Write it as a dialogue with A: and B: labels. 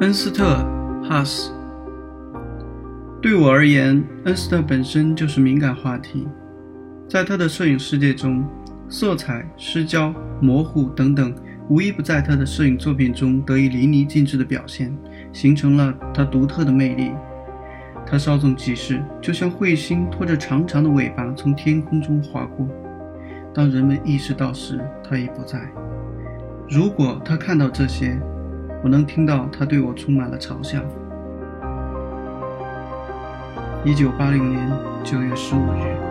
A: 恩斯特·哈斯。对我而言，恩斯特本身就是敏感话题。在他的摄影世界中，色彩、失焦、模糊等等，无一不在他的摄影作品中得以淋漓尽致的表现，形成了他独特的魅力。他稍纵即逝，就像彗星拖着长长的尾巴从天空中划过。当人们意识到时，他已不在。如果他看到这些，我能听到他对我充满了嘲笑。一九八零年九月十五日。